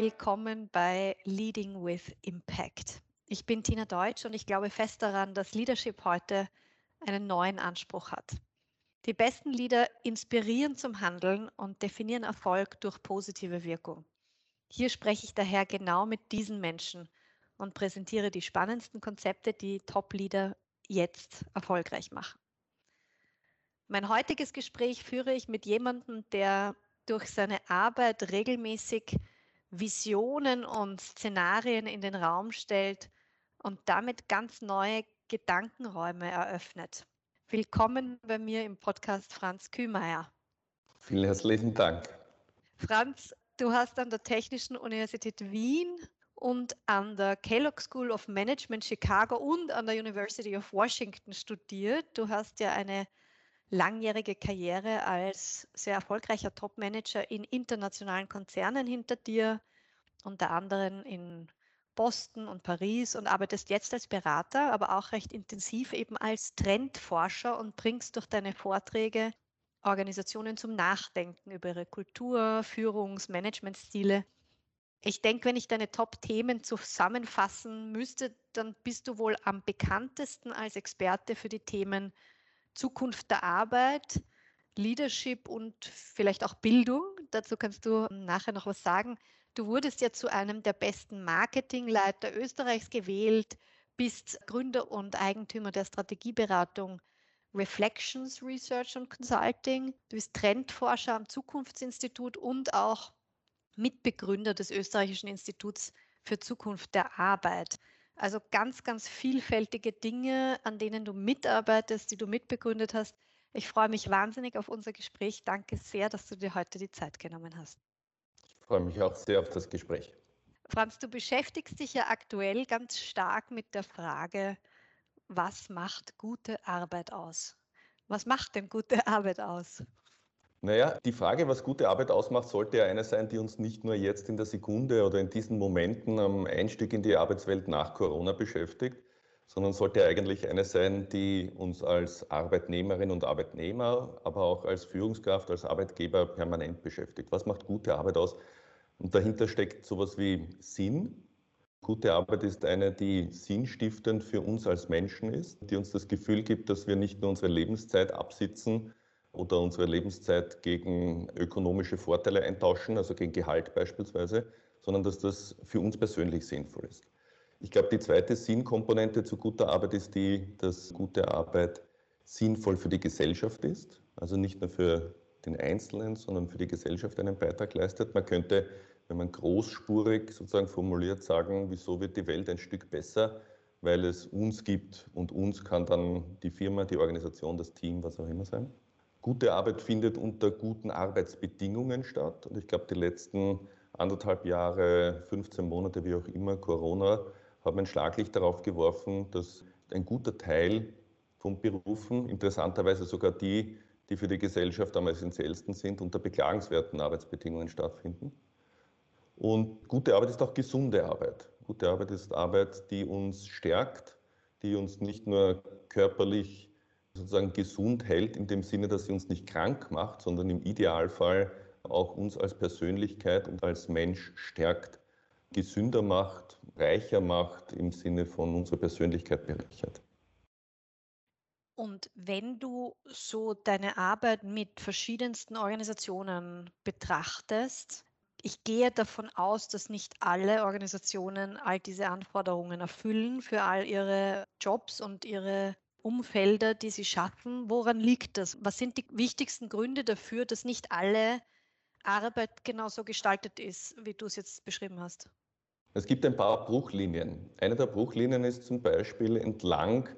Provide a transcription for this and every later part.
willkommen bei Leading with Impact. Ich bin Tina Deutsch und ich glaube fest daran, dass Leadership heute einen neuen Anspruch hat. Die besten Leader inspirieren zum Handeln und definieren Erfolg durch positive Wirkung. Hier spreche ich daher genau mit diesen Menschen und präsentiere die spannendsten Konzepte, die Top-Leader jetzt erfolgreich machen. Mein heutiges Gespräch führe ich mit jemandem, der durch seine Arbeit regelmäßig Visionen und Szenarien in den Raum stellt und damit ganz neue Gedankenräume eröffnet. Willkommen bei mir im Podcast Franz Kühmeier. Vielen herzlichen Dank. Franz, du hast an der Technischen Universität Wien und an der Kellogg School of Management Chicago und an der University of Washington studiert. Du hast ja eine langjährige Karriere als sehr erfolgreicher Topmanager in internationalen Konzernen hinter dir, unter anderem in Boston und Paris und arbeitest jetzt als Berater, aber auch recht intensiv eben als Trendforscher und bringst durch deine Vorträge Organisationen zum Nachdenken über ihre Kultur, Führungs-, Managementstile. Ich denke, wenn ich deine Top-Themen zusammenfassen müsste, dann bist du wohl am bekanntesten als Experte für die Themen Zukunft der Arbeit, Leadership und vielleicht auch Bildung. Dazu kannst du nachher noch was sagen. Du wurdest ja zu einem der besten Marketingleiter Österreichs gewählt, bist Gründer und Eigentümer der Strategieberatung Reflections Research and Consulting. Du bist Trendforscher am Zukunftsinstitut und auch Mitbegründer des Österreichischen Instituts für Zukunft der Arbeit. Also ganz, ganz vielfältige Dinge, an denen du mitarbeitest, die du mitbegründet hast. Ich freue mich wahnsinnig auf unser Gespräch. Danke sehr, dass du dir heute die Zeit genommen hast. Ich freue mich auch sehr auf das Gespräch. Franz, du beschäftigst dich ja aktuell ganz stark mit der Frage, was macht gute Arbeit aus? Was macht denn gute Arbeit aus? Naja, die Frage, was gute Arbeit ausmacht, sollte ja eine sein, die uns nicht nur jetzt in der Sekunde oder in diesen Momenten am Einstieg in die Arbeitswelt nach Corona beschäftigt, sondern sollte eigentlich eine sein, die uns als Arbeitnehmerin und Arbeitnehmer, aber auch als Führungskraft, als Arbeitgeber permanent beschäftigt. Was macht gute Arbeit aus? Und dahinter steckt sowas wie Sinn. Gute Arbeit ist eine, die sinnstiftend für uns als Menschen ist, die uns das Gefühl gibt, dass wir nicht nur unsere Lebenszeit absitzen, oder unsere Lebenszeit gegen ökonomische Vorteile eintauschen, also gegen Gehalt beispielsweise, sondern dass das für uns persönlich sinnvoll ist. Ich glaube, die zweite Sinnkomponente zu guter Arbeit ist die, dass gute Arbeit sinnvoll für die Gesellschaft ist, also nicht nur für den Einzelnen, sondern für die Gesellschaft einen Beitrag leistet. Man könnte, wenn man großspurig sozusagen formuliert, sagen, wieso wird die Welt ein Stück besser, weil es uns gibt und uns kann dann die Firma, die Organisation, das Team, was auch immer sein. Gute Arbeit findet unter guten Arbeitsbedingungen statt. Und ich glaube, die letzten anderthalb Jahre, 15 Monate, wie auch immer, Corona, haben ein Schlaglicht darauf geworfen, dass ein guter Teil von Berufen, interessanterweise sogar die, die für die Gesellschaft am essentiellsten sind, unter beklagenswerten Arbeitsbedingungen stattfinden. Und gute Arbeit ist auch gesunde Arbeit. Gute Arbeit ist Arbeit, die uns stärkt, die uns nicht nur körperlich sozusagen gesund hält, in dem Sinne, dass sie uns nicht krank macht, sondern im Idealfall auch uns als Persönlichkeit und als Mensch stärkt, gesünder macht, reicher macht, im Sinne von unserer Persönlichkeit bereichert. Und wenn du so deine Arbeit mit verschiedensten Organisationen betrachtest, ich gehe davon aus, dass nicht alle Organisationen all diese Anforderungen erfüllen für all ihre Jobs und ihre Umfelder, die Sie schaffen. Woran liegt das? Was sind die wichtigsten Gründe dafür, dass nicht alle Arbeit genauso gestaltet ist, wie du es jetzt beschrieben hast? Es gibt ein paar Bruchlinien. Eine der Bruchlinien ist zum Beispiel entlang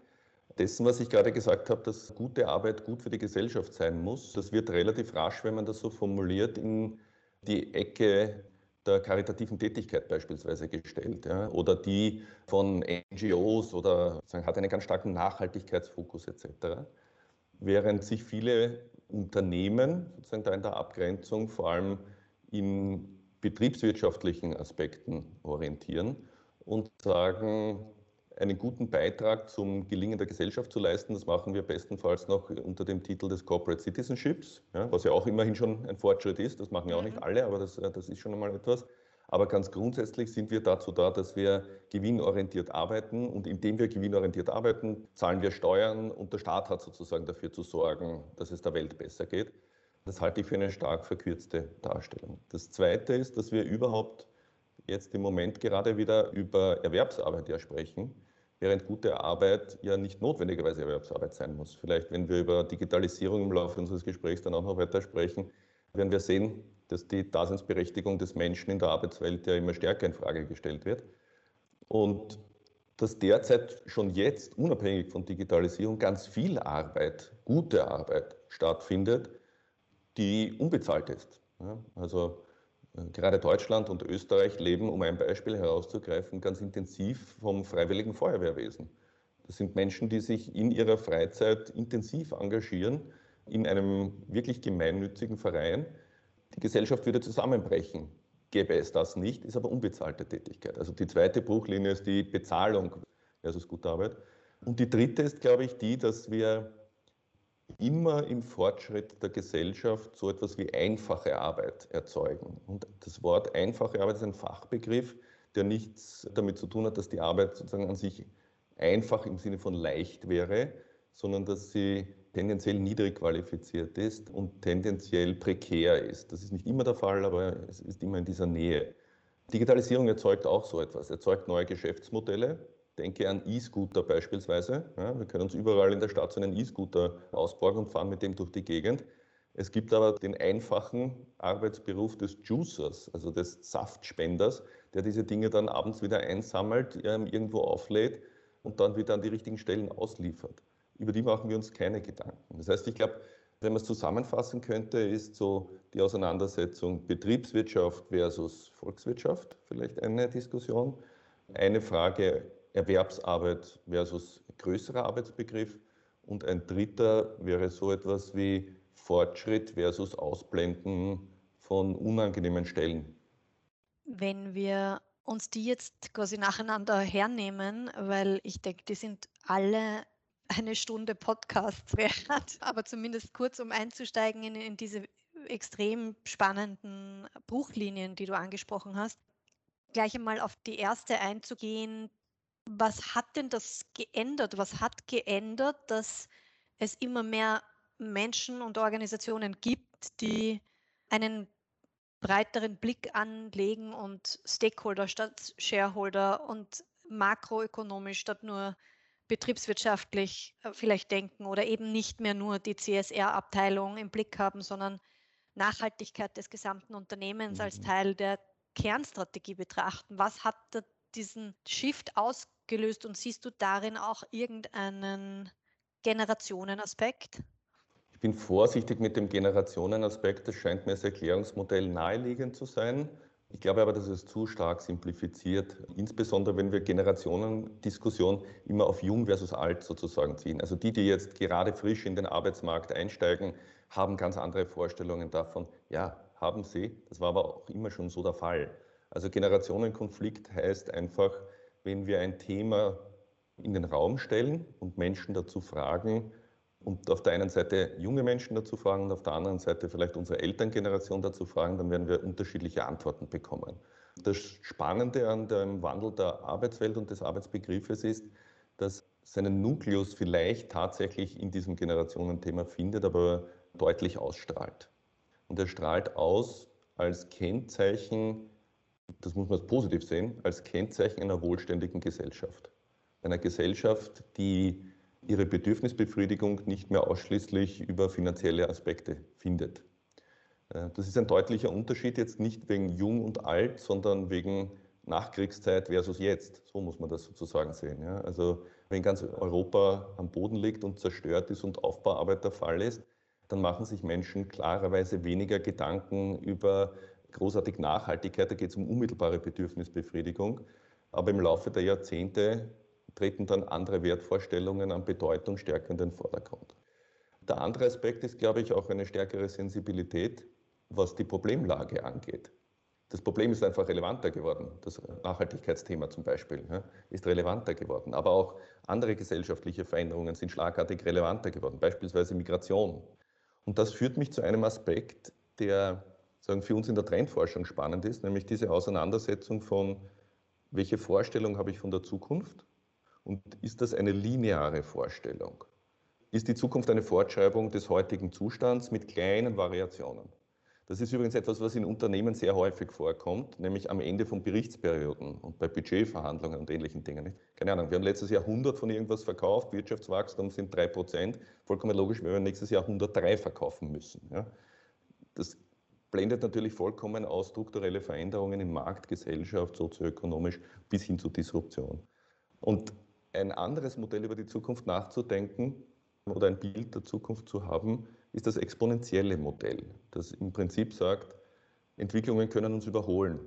dessen, was ich gerade gesagt habe, dass gute Arbeit gut für die Gesellschaft sein muss. Das wird relativ rasch, wenn man das so formuliert, in die Ecke der karitativen Tätigkeit beispielsweise gestellt ja, oder die von NGOs oder hat einen ganz starken Nachhaltigkeitsfokus etc. Während sich viele Unternehmen sozusagen da in der Abgrenzung vor allem in betriebswirtschaftlichen Aspekten orientieren und sagen, einen guten Beitrag zum Gelingen der Gesellschaft zu leisten. Das machen wir bestenfalls noch unter dem Titel des Corporate Citizenships, ja, was ja auch immerhin schon ein Fortschritt ist. Das machen ja auch nicht mhm. alle, aber das, das ist schon einmal etwas. Aber ganz grundsätzlich sind wir dazu da, dass wir gewinnorientiert arbeiten. Und indem wir gewinnorientiert arbeiten, zahlen wir Steuern und der Staat hat sozusagen dafür zu sorgen, dass es der Welt besser geht. Das halte ich für eine stark verkürzte Darstellung. Das Zweite ist, dass wir überhaupt jetzt im Moment gerade wieder über Erwerbsarbeit ja sprechen, während gute Arbeit ja nicht notwendigerweise Erwerbsarbeit sein muss. Vielleicht, wenn wir über Digitalisierung im Laufe unseres Gesprächs dann auch noch weiter sprechen, werden wir sehen, dass die Daseinsberechtigung des Menschen in der Arbeitswelt ja immer stärker in Frage gestellt wird. Und dass derzeit schon jetzt, unabhängig von Digitalisierung, ganz viel Arbeit, gute Arbeit stattfindet, die unbezahlt ist. Also gerade Deutschland und Österreich leben, um ein Beispiel herauszugreifen, ganz intensiv vom freiwilligen Feuerwehrwesen. Das sind Menschen, die sich in ihrer Freizeit intensiv engagieren in einem wirklich gemeinnützigen Verein, die Gesellschaft würde zusammenbrechen. Gäbe es das nicht, ist aber unbezahlte Tätigkeit. Also die zweite Bruchlinie ist die Bezahlung versus gute Arbeit. Und die dritte ist, glaube ich, die, dass wir immer im Fortschritt der Gesellschaft so etwas wie einfache Arbeit erzeugen. Und das Wort einfache Arbeit ist ein Fachbegriff, der nichts damit zu tun hat, dass die Arbeit sozusagen an sich einfach im Sinne von leicht wäre, sondern dass sie tendenziell niedrig qualifiziert ist und tendenziell prekär ist. Das ist nicht immer der Fall, aber es ist immer in dieser Nähe. Digitalisierung erzeugt auch so etwas, erzeugt neue Geschäftsmodelle. Denke an E-Scooter beispielsweise. Ja, wir können uns überall in der Stadt so einen E-Scooter ausborgen und fahren mit dem durch die Gegend. Es gibt aber den einfachen Arbeitsberuf des Juicers, also des Saftspenders, der diese Dinge dann abends wieder einsammelt, irgendwo auflädt und dann wieder an die richtigen Stellen ausliefert über die machen wir uns keine Gedanken. Das heißt, ich glaube, wenn man es zusammenfassen könnte, ist so die Auseinandersetzung Betriebswirtschaft versus Volkswirtschaft vielleicht eine Diskussion. Eine Frage Erwerbsarbeit versus größerer Arbeitsbegriff. Und ein dritter wäre so etwas wie Fortschritt versus Ausblenden von unangenehmen Stellen. Wenn wir uns die jetzt quasi nacheinander hernehmen, weil ich denke, die sind alle eine Stunde Podcast wert, aber zumindest kurz, um einzusteigen in, in diese extrem spannenden Bruchlinien, die du angesprochen hast. Gleich einmal auf die erste einzugehen. Was hat denn das geändert? Was hat geändert, dass es immer mehr Menschen und Organisationen gibt, die einen breiteren Blick anlegen und Stakeholder statt Shareholder und makroökonomisch statt nur betriebswirtschaftlich äh, vielleicht denken oder eben nicht mehr nur die CSR-Abteilung im Blick haben, sondern Nachhaltigkeit des gesamten Unternehmens als mhm. Teil der Kernstrategie betrachten. Was hat diesen Shift ausgelöst und siehst du darin auch irgendeinen Generationenaspekt? Ich bin vorsichtig mit dem Generationenaspekt. Das scheint mir als Erklärungsmodell naheliegend zu sein. Ich glaube aber, dass es zu stark simplifiziert, insbesondere wenn wir Generationendiskussion immer auf jung versus alt sozusagen ziehen. Also die, die jetzt gerade frisch in den Arbeitsmarkt einsteigen, haben ganz andere Vorstellungen davon. Ja, haben sie. Das war aber auch immer schon so der Fall. Also Generationenkonflikt heißt einfach, wenn wir ein Thema in den Raum stellen und Menschen dazu fragen, und auf der einen Seite junge Menschen dazu fragen und auf der anderen Seite vielleicht unsere Elterngeneration dazu fragen, dann werden wir unterschiedliche Antworten bekommen. Das Spannende an dem Wandel der Arbeitswelt und des Arbeitsbegriffes ist, dass seinen Nukleus vielleicht tatsächlich in diesem Generationenthema findet, aber deutlich ausstrahlt. Und er strahlt aus als Kennzeichen, das muss man positiv sehen, als Kennzeichen einer wohlständigen Gesellschaft. Einer Gesellschaft, die ihre Bedürfnisbefriedigung nicht mehr ausschließlich über finanzielle Aspekte findet. Äh, das ist ein deutlicher Unterschied jetzt nicht wegen jung und alt, sondern wegen Nachkriegszeit versus jetzt. So muss man das sozusagen sehen. Ja. Also wenn ganz Europa am Boden liegt und zerstört ist und Aufbauarbeit der Fall ist, dann machen sich Menschen klarerweise weniger Gedanken über großartig Nachhaltigkeit. Da geht es um unmittelbare Bedürfnisbefriedigung. Aber im Laufe der Jahrzehnte treten dann andere Wertvorstellungen an Bedeutung stärker in den Vordergrund. Der andere Aspekt ist, glaube ich, auch eine stärkere Sensibilität, was die Problemlage angeht. Das Problem ist einfach relevanter geworden. Das Nachhaltigkeitsthema zum Beispiel ja, ist relevanter geworden. Aber auch andere gesellschaftliche Veränderungen sind schlagartig relevanter geworden, beispielsweise Migration. Und das führt mich zu einem Aspekt, der sagen, für uns in der Trendforschung spannend ist, nämlich diese Auseinandersetzung von, welche Vorstellung habe ich von der Zukunft und ist das eine lineare Vorstellung? Ist die Zukunft eine Fortschreibung des heutigen Zustands mit kleinen Variationen? Das ist übrigens etwas, was in Unternehmen sehr häufig vorkommt, nämlich am Ende von Berichtsperioden und bei Budgetverhandlungen und ähnlichen Dingen. Keine Ahnung, wir haben letztes Jahr 100 von irgendwas verkauft, Wirtschaftswachstum sind 3 Prozent. Vollkommen logisch, wenn wir nächstes Jahr 103 verkaufen müssen. Ja. Das blendet natürlich vollkommen aus strukturelle Veränderungen in Markt, Gesellschaft, sozioökonomisch bis hin zur Disruption. Und ein anderes Modell über die Zukunft nachzudenken oder ein Bild der Zukunft zu haben, ist das exponentielle Modell, das im Prinzip sagt, Entwicklungen können uns überholen,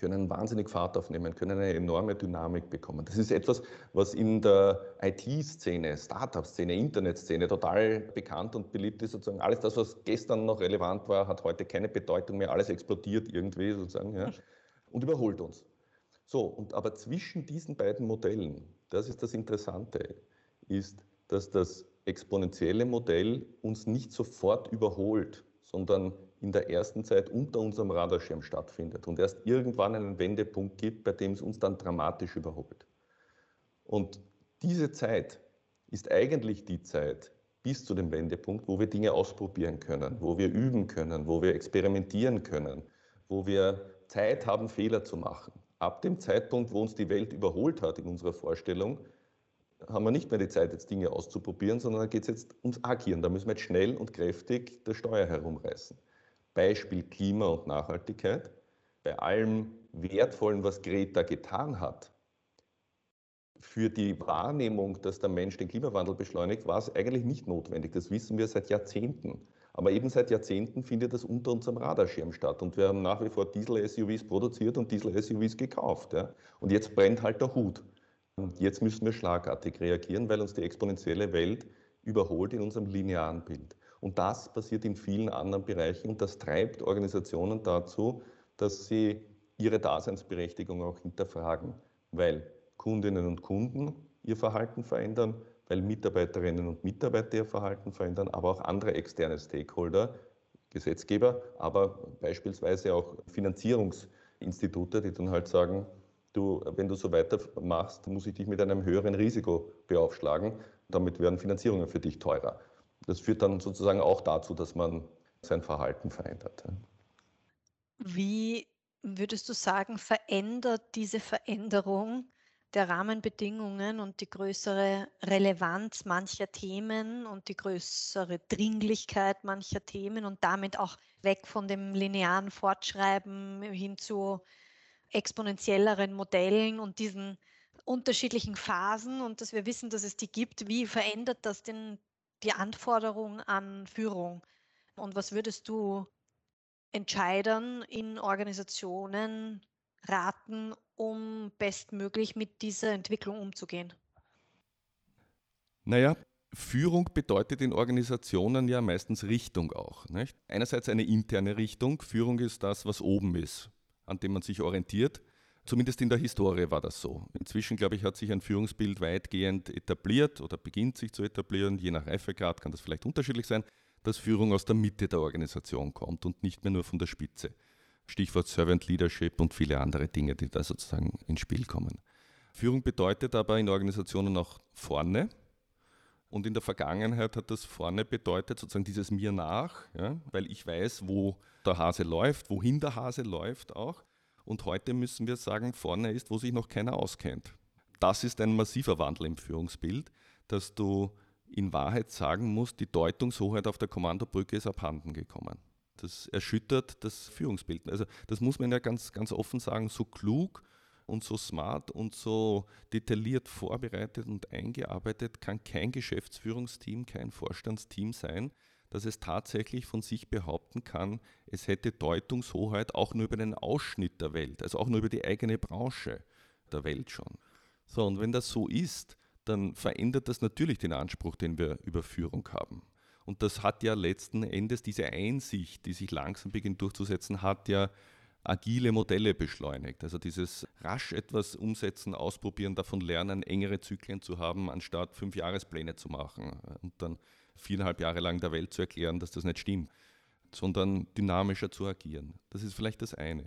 können wahnsinnig Fahrt aufnehmen, können eine enorme Dynamik bekommen. Das ist etwas, was in der IT-Szene, Startup-Szene, Internet-Szene total bekannt und beliebt ist. Sozusagen alles das, was gestern noch relevant war, hat heute keine Bedeutung mehr. Alles explodiert irgendwie sozusagen ja, und überholt uns. So, und aber zwischen diesen beiden Modellen, das ist das Interessante, ist, dass das exponentielle Modell uns nicht sofort überholt, sondern in der ersten Zeit unter unserem Radarschirm stattfindet und erst irgendwann einen Wendepunkt gibt, bei dem es uns dann dramatisch überholt. Und diese Zeit ist eigentlich die Zeit bis zu dem Wendepunkt, wo wir Dinge ausprobieren können, wo wir üben können, wo wir experimentieren können, wo wir Zeit haben, Fehler zu machen. Ab dem Zeitpunkt, wo uns die Welt überholt hat in unserer Vorstellung, haben wir nicht mehr die Zeit, jetzt Dinge auszuprobieren, sondern da geht es jetzt ums Agieren. Da müssen wir jetzt schnell und kräftig der Steuer herumreißen. Beispiel Klima und Nachhaltigkeit. Bei allem Wertvollen, was Greta getan hat, für die Wahrnehmung, dass der Mensch den Klimawandel beschleunigt, war es eigentlich nicht notwendig. Das wissen wir seit Jahrzehnten. Aber eben seit Jahrzehnten findet das unter unserem Radarschirm statt. Und wir haben nach wie vor Diesel-SUVs produziert und Diesel-SUVs gekauft. Ja. Und jetzt brennt halt der Hut. Und jetzt müssen wir schlagartig reagieren, weil uns die exponentielle Welt überholt in unserem linearen Bild. Und das passiert in vielen anderen Bereichen und das treibt Organisationen dazu, dass sie ihre Daseinsberechtigung auch hinterfragen, weil Kundinnen und Kunden ihr Verhalten verändern, weil Mitarbeiterinnen und Mitarbeiter ihr Verhalten verändern, aber auch andere externe Stakeholder, Gesetzgeber, aber beispielsweise auch Finanzierungsinstitute, die dann halt sagen, du, wenn du so weitermachst, muss ich dich mit einem höheren Risiko beaufschlagen. Damit werden Finanzierungen für dich teurer. Das führt dann sozusagen auch dazu, dass man sein Verhalten verändert. Wie würdest du sagen, verändert diese Veränderung der Rahmenbedingungen und die größere Relevanz mancher Themen und die größere Dringlichkeit mancher Themen und damit auch weg von dem linearen Fortschreiben hin zu exponentielleren Modellen und diesen unterschiedlichen Phasen und dass wir wissen, dass es die gibt, wie verändert das denn die Anforderung an Führung? Und was würdest du Entscheidern in Organisationen raten, um bestmöglich mit dieser Entwicklung umzugehen? Naja, Führung bedeutet in Organisationen ja meistens Richtung auch. Nicht? Einerseits eine interne Richtung. Führung ist das, was oben ist an dem man sich orientiert. Zumindest in der Historie war das so. Inzwischen, glaube ich, hat sich ein Führungsbild weitgehend etabliert oder beginnt sich zu etablieren. Je nach Reifegrad kann das vielleicht unterschiedlich sein, dass Führung aus der Mitte der Organisation kommt und nicht mehr nur von der Spitze. Stichwort Servant Leadership und viele andere Dinge, die da sozusagen ins Spiel kommen. Führung bedeutet aber in Organisationen auch vorne. Und in der Vergangenheit hat das vorne bedeutet, sozusagen dieses mir nach, ja, weil ich weiß, wo der Hase läuft, wohin der Hase läuft auch. Und heute müssen wir sagen, vorne ist, wo sich noch keiner auskennt. Das ist ein massiver Wandel im Führungsbild, dass du in Wahrheit sagen musst, die Deutungshoheit auf der Kommandobrücke ist abhanden gekommen. Das erschüttert das Führungsbild. Also das muss man ja ganz, ganz offen sagen, so klug und so smart und so detailliert vorbereitet und eingearbeitet kann kein Geschäftsführungsteam, kein Vorstandsteam sein, dass es tatsächlich von sich behaupten kann, es hätte Deutungshoheit auch nur über den Ausschnitt der Welt, also auch nur über die eigene Branche der Welt schon. So, und wenn das so ist, dann verändert das natürlich den Anspruch, den wir über Führung haben. Und das hat ja letzten Endes diese Einsicht, die sich langsam beginnt durchzusetzen, hat ja agile Modelle beschleunigt. Also dieses rasch etwas umsetzen, ausprobieren, davon lernen, engere Zyklen zu haben, anstatt fünf Jahrespläne zu machen und dann viereinhalb Jahre lang der Welt zu erklären, dass das nicht stimmt. sondern dynamischer zu agieren. Das ist vielleicht das eine.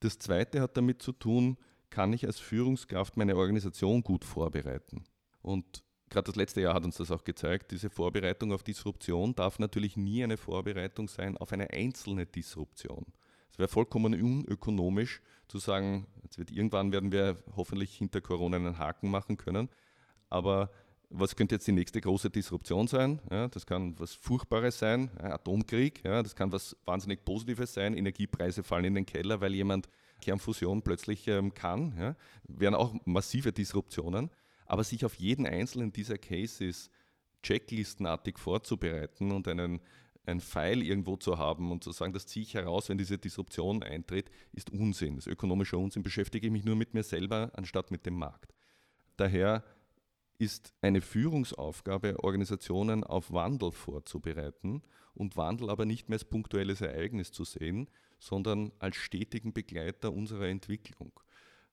Das zweite hat damit zu tun, kann ich als Führungskraft meine Organisation gut vorbereiten? Und gerade das letzte Jahr hat uns das auch gezeigt, diese Vorbereitung auf Disruption darf natürlich nie eine Vorbereitung sein auf eine einzelne Disruption. Es wäre vollkommen unökonomisch zu sagen, jetzt wird, irgendwann werden wir hoffentlich hinter Corona einen Haken machen können, aber was könnte jetzt die nächste große Disruption sein? Ja, das kann was Furchtbares sein, ja, Atomkrieg, ja, das kann was wahnsinnig Positives sein, Energiepreise fallen in den Keller, weil jemand Kernfusion plötzlich ähm, kann, ja, wären auch massive Disruptionen. Aber sich auf jeden einzelnen dieser Cases checklistenartig vorzubereiten und einen, ein Pfeil irgendwo zu haben und zu sagen, das ziehe ich heraus, wenn diese Disruption eintritt, ist Unsinn. Das ist ökonomischer Unsinn. Beschäftige ich mich nur mit mir selber anstatt mit dem Markt. Daher ist eine Führungsaufgabe, Organisationen auf Wandel vorzubereiten und Wandel aber nicht mehr als punktuelles Ereignis zu sehen, sondern als stetigen Begleiter unserer Entwicklung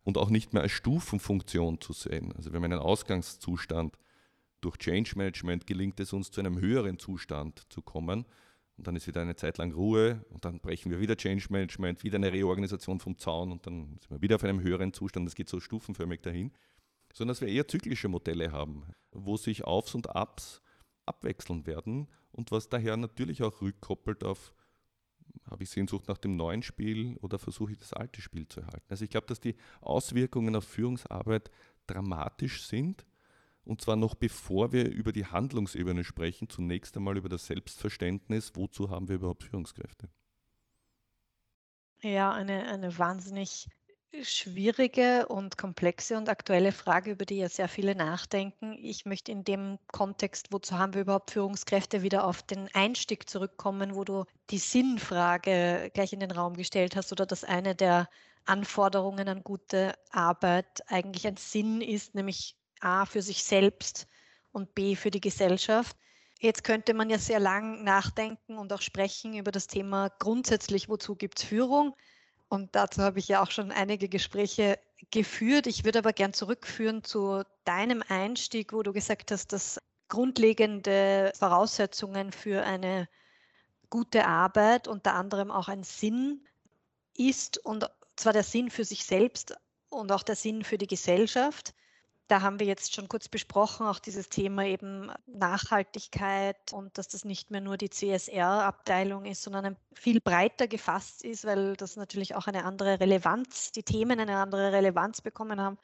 und auch nicht mehr als Stufenfunktion zu sehen. Also wir haben einen Ausgangszustand. Durch Change Management gelingt es uns zu einem höheren Zustand zu kommen und dann ist wieder eine Zeit lang Ruhe und dann brechen wir wieder Change Management, wieder eine Reorganisation vom Zaun und dann sind wir wieder auf einem höheren Zustand. Das geht so stufenförmig dahin sondern dass wir eher zyklische Modelle haben, wo sich Aufs und Abs abwechseln werden und was daher natürlich auch rückkoppelt auf, habe ich Sehnsucht nach dem neuen Spiel oder versuche ich das alte Spiel zu erhalten. Also ich glaube, dass die Auswirkungen auf Führungsarbeit dramatisch sind und zwar noch bevor wir über die Handlungsebene sprechen, zunächst einmal über das Selbstverständnis, wozu haben wir überhaupt Führungskräfte. Ja, eine, eine wahnsinnig schwierige und komplexe und aktuelle Frage, über die ja sehr viele nachdenken. Ich möchte in dem Kontext, wozu haben wir überhaupt Führungskräfte, wieder auf den Einstieg zurückkommen, wo du die Sinnfrage gleich in den Raum gestellt hast oder dass eine der Anforderungen an gute Arbeit eigentlich ein Sinn ist, nämlich A für sich selbst und B für die Gesellschaft. Jetzt könnte man ja sehr lang nachdenken und auch sprechen über das Thema grundsätzlich, wozu gibt es Führung? Und dazu habe ich ja auch schon einige Gespräche geführt. Ich würde aber gern zurückführen zu deinem Einstieg, wo du gesagt hast, dass grundlegende Voraussetzungen für eine gute Arbeit, unter anderem auch ein Sinn ist, und zwar der Sinn für sich selbst und auch der Sinn für die Gesellschaft. Da haben wir jetzt schon kurz besprochen, auch dieses Thema eben Nachhaltigkeit und dass das nicht mehr nur die CSR-Abteilung ist, sondern viel breiter gefasst ist, weil das natürlich auch eine andere Relevanz, die Themen eine andere Relevanz bekommen haben.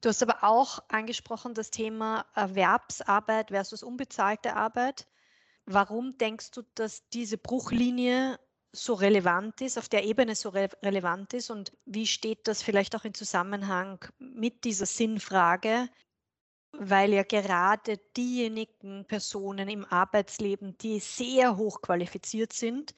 Du hast aber auch angesprochen das Thema Erwerbsarbeit versus unbezahlte Arbeit. Warum denkst du, dass diese Bruchlinie so relevant ist, auf der Ebene so re relevant ist und wie steht das vielleicht auch in Zusammenhang mit dieser Sinnfrage, weil ja gerade diejenigen Personen im Arbeitsleben, die sehr hoch qualifiziert sind,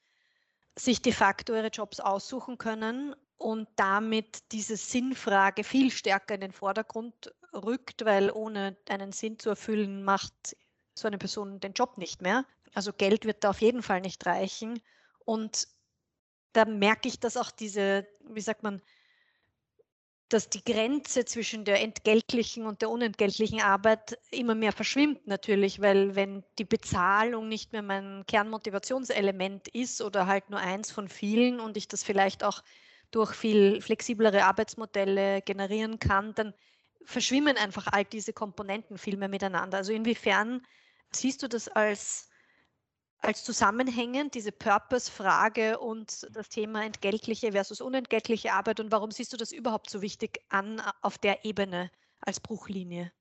sich de facto ihre Jobs aussuchen können und damit diese Sinnfrage viel stärker in den Vordergrund rückt, weil ohne einen Sinn zu erfüllen, macht so eine Person den Job nicht mehr. Also Geld wird da auf jeden Fall nicht reichen. Und da merke ich, dass auch diese, wie sagt man, dass die Grenze zwischen der entgeltlichen und der unentgeltlichen Arbeit immer mehr verschwimmt natürlich, weil wenn die Bezahlung nicht mehr mein Kernmotivationselement ist oder halt nur eins von vielen und ich das vielleicht auch durch viel flexiblere Arbeitsmodelle generieren kann, dann verschwimmen einfach all diese Komponenten viel mehr miteinander. Also inwiefern siehst du das als als zusammenhängend, diese Purpose-Frage und das Thema entgeltliche versus unentgeltliche Arbeit und warum siehst du das überhaupt so wichtig an auf der Ebene als Bruchlinie?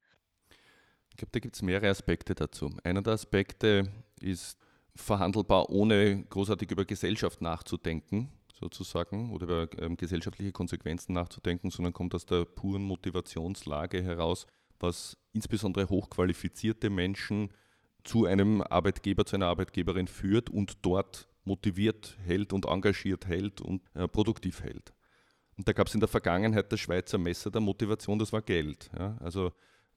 Ich glaube, da gibt es mehrere Aspekte dazu. Einer der Aspekte ist verhandelbar, ohne großartig über Gesellschaft nachzudenken, sozusagen, oder über ähm, gesellschaftliche Konsequenzen nachzudenken, sondern kommt aus der puren Motivationslage heraus, was insbesondere hochqualifizierte Menschen zu einem Arbeitgeber, zu einer Arbeitgeberin führt und dort motiviert hält und engagiert hält und äh, produktiv hält. Und da gab es in der Vergangenheit das Schweizer Messer der Motivation, das war Geld. Ja? Also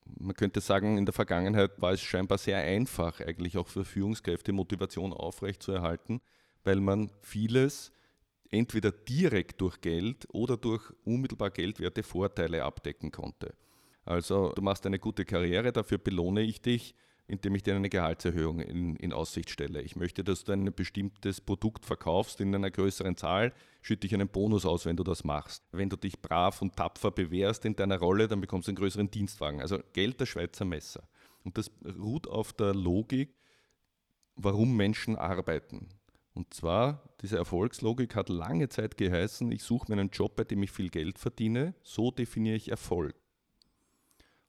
man könnte sagen, in der Vergangenheit war es scheinbar sehr einfach, eigentlich auch für Führungskräfte Motivation aufrechtzuerhalten, weil man vieles entweder direkt durch Geld oder durch unmittelbar geldwerte Vorteile abdecken konnte. Also du machst eine gute Karriere, dafür belohne ich dich indem ich dir eine Gehaltserhöhung in, in, Aussicht stelle. Ich möchte, dass du ein bestimmtes Produkt verkaufst in einer größeren Zahl, schütte ich einen Bonus aus, wenn du das machst. Wenn du dich brav und tapfer bewährst in deiner Rolle, dann bekommst du einen größeren Dienstwagen. Also Geld der Schweizer Messer. Und das ruht auf der Logik, warum Menschen arbeiten. Und zwar, diese Erfolgslogik hat lange Zeit geheißen, ich suche mir einen Job, bei dem ich viel Geld verdiene, so definiere ich Erfolg.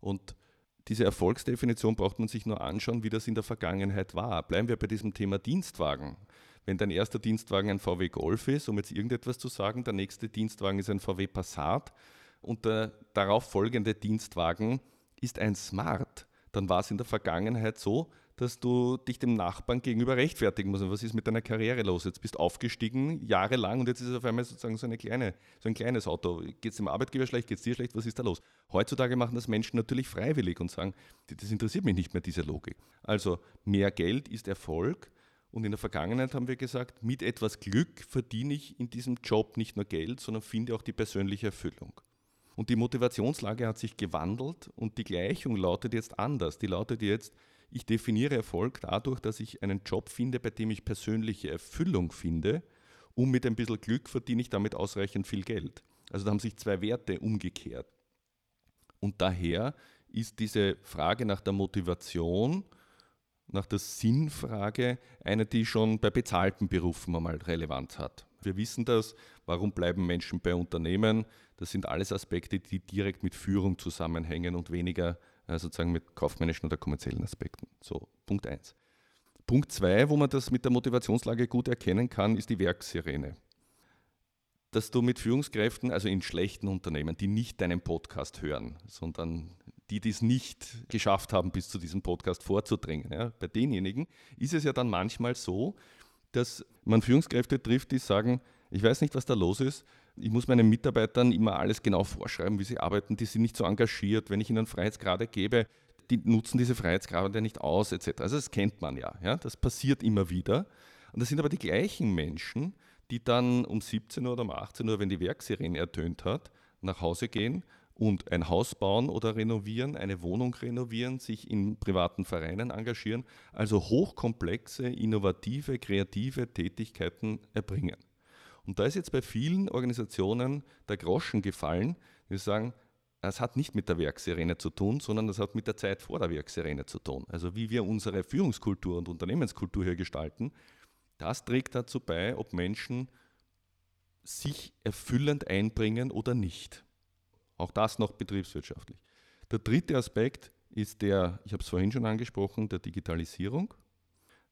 Und diese Erfolgsdefinition braucht man sich nur anschauen, wie das in der Vergangenheit war. Bleiben wir bei diesem Thema Dienstwagen. Wenn dein erster Dienstwagen ein VW Golf ist, um jetzt irgendetwas zu sagen, der nächste Dienstwagen ist ein VW Passat und der darauf folgende Dienstwagen ist ein Smart, dann war es in der Vergangenheit so, dass du dich dem Nachbarn gegenüber rechtfertigen musst. Was ist mit deiner Karriere los? Jetzt bist du aufgestiegen, jahrelang, und jetzt ist es auf einmal sozusagen so, eine kleine, so ein kleines Auto. Geht es dem Arbeitgeber schlecht? Geht es dir schlecht? Was ist da los? Heutzutage machen das Menschen natürlich freiwillig und sagen, das interessiert mich nicht mehr, diese Logik. Also mehr Geld ist Erfolg. Und in der Vergangenheit haben wir gesagt, mit etwas Glück verdiene ich in diesem Job nicht nur Geld, sondern finde auch die persönliche Erfüllung. Und die Motivationslage hat sich gewandelt und die Gleichung lautet jetzt anders. Die lautet jetzt, ich definiere Erfolg dadurch, dass ich einen Job finde, bei dem ich persönliche Erfüllung finde und mit ein bisschen Glück verdiene ich damit ausreichend viel Geld. Also da haben sich zwei Werte umgekehrt. Und daher ist diese Frage nach der Motivation, nach der Sinnfrage eine, die schon bei bezahlten Berufen einmal Relevanz hat. Wir wissen das, warum bleiben Menschen bei Unternehmen? Das sind alles Aspekte, die direkt mit Führung zusammenhängen und weniger sozusagen mit kaufmännischen oder kommerziellen Aspekten. So, Punkt 1. Punkt 2, wo man das mit der Motivationslage gut erkennen kann, ist die Werksirene. Dass du mit Führungskräften, also in schlechten Unternehmen, die nicht deinen Podcast hören, sondern die, die es nicht geschafft haben, bis zu diesem Podcast vorzudringen, ja, bei denjenigen ist es ja dann manchmal so, dass man Führungskräfte trifft, die sagen, ich weiß nicht, was da los ist, ich muss meinen Mitarbeitern immer alles genau vorschreiben, wie sie arbeiten. Die sind nicht so engagiert. Wenn ich ihnen Freiheitsgrade gebe, die nutzen diese Freiheitsgrade nicht aus, etc. Also das kennt man ja, ja. Das passiert immer wieder. Und das sind aber die gleichen Menschen, die dann um 17 Uhr oder um 18 Uhr, wenn die Werksirene ertönt hat, nach Hause gehen und ein Haus bauen oder renovieren, eine Wohnung renovieren, sich in privaten Vereinen engagieren, also hochkomplexe, innovative, kreative Tätigkeiten erbringen. Und da ist jetzt bei vielen Organisationen der Groschen gefallen, die sagen, das hat nicht mit der Werksirene zu tun, sondern das hat mit der Zeit vor der Werksirene zu tun. Also wie wir unsere Führungskultur und Unternehmenskultur hier gestalten, das trägt dazu bei, ob Menschen sich erfüllend einbringen oder nicht. Auch das noch betriebswirtschaftlich. Der dritte Aspekt ist der, ich habe es vorhin schon angesprochen, der Digitalisierung,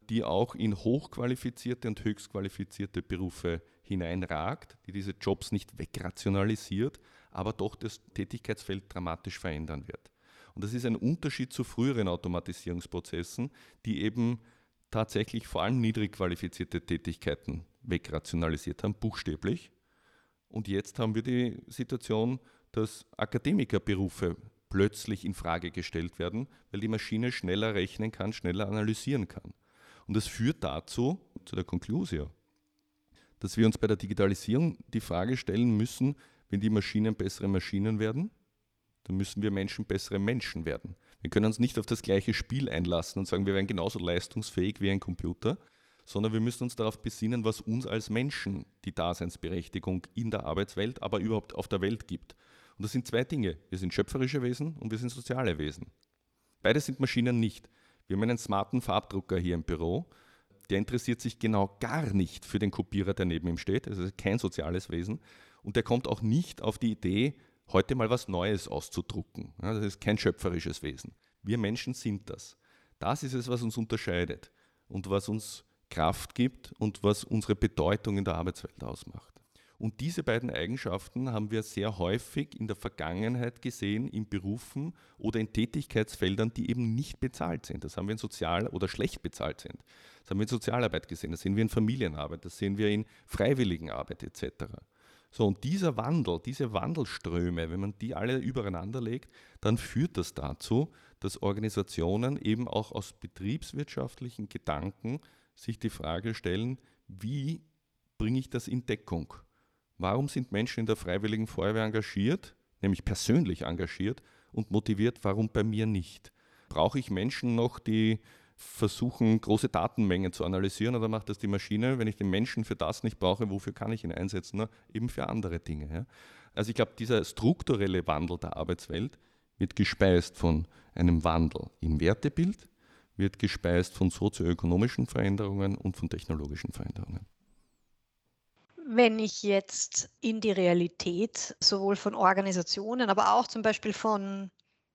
die auch in hochqualifizierte und höchstqualifizierte Berufe hineinragt, die diese Jobs nicht wegrationalisiert, aber doch das Tätigkeitsfeld dramatisch verändern wird. Und das ist ein Unterschied zu früheren Automatisierungsprozessen, die eben tatsächlich vor allem niedrig qualifizierte Tätigkeiten wegrationalisiert haben, buchstäblich. Und jetzt haben wir die Situation, dass Akademikerberufe plötzlich in Frage gestellt werden, weil die Maschine schneller rechnen kann, schneller analysieren kann. Und das führt dazu, zu der Konklusion, dass wir uns bei der Digitalisierung die Frage stellen müssen, wenn die Maschinen bessere Maschinen werden, dann müssen wir Menschen bessere Menschen werden. Wir können uns nicht auf das gleiche Spiel einlassen und sagen, wir werden genauso leistungsfähig wie ein Computer, sondern wir müssen uns darauf besinnen, was uns als Menschen die Daseinsberechtigung in der Arbeitswelt, aber überhaupt auf der Welt gibt. Und das sind zwei Dinge. Wir sind schöpferische Wesen und wir sind soziale Wesen. Beide sind Maschinen nicht. Wir haben einen smarten Farbdrucker hier im Büro der interessiert sich genau gar nicht für den Kopierer, der neben ihm steht. Also kein soziales Wesen. Und der kommt auch nicht auf die Idee, heute mal was Neues auszudrucken. Ja, das ist kein schöpferisches Wesen. Wir Menschen sind das. Das ist es, was uns unterscheidet und was uns Kraft gibt und was unsere Bedeutung in der Arbeitswelt ausmacht. Und diese beiden Eigenschaften haben wir sehr häufig in der Vergangenheit gesehen in Berufen oder in Tätigkeitsfeldern, die eben nicht bezahlt sind. Das haben wir in Sozial- oder schlecht bezahlt sind. Das haben wir in Sozialarbeit gesehen, das sehen wir in Familienarbeit, das sehen wir in Freiwilligenarbeit etc. So, und dieser Wandel, diese Wandelströme, wenn man die alle übereinander legt, dann führt das dazu, dass Organisationen eben auch aus betriebswirtschaftlichen Gedanken sich die Frage stellen, wie bringe ich das in Deckung? Warum sind Menschen in der Freiwilligen Feuerwehr engagiert, nämlich persönlich engagiert und motiviert, warum bei mir nicht? Brauche ich Menschen noch, die versuchen, große Datenmengen zu analysieren oder macht das die Maschine? Wenn ich den Menschen für das nicht brauche, wofür kann ich ihn einsetzen? Na, eben für andere Dinge. Ja? Also ich glaube, dieser strukturelle Wandel der Arbeitswelt wird gespeist von einem Wandel im Wertebild, wird gespeist von sozioökonomischen Veränderungen und von technologischen Veränderungen. Wenn ich jetzt in die Realität sowohl von Organisationen, aber auch zum Beispiel von